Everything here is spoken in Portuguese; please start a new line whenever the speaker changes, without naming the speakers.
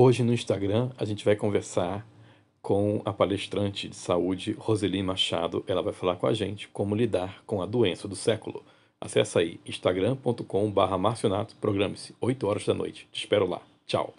Hoje no Instagram a gente vai conversar com a palestrante de saúde Roseli Machado. Ela vai falar com a gente como lidar com a doença do século. Acesse aí instagram.com/marcionato, programe-se, 8 horas da noite. Te espero lá. Tchau.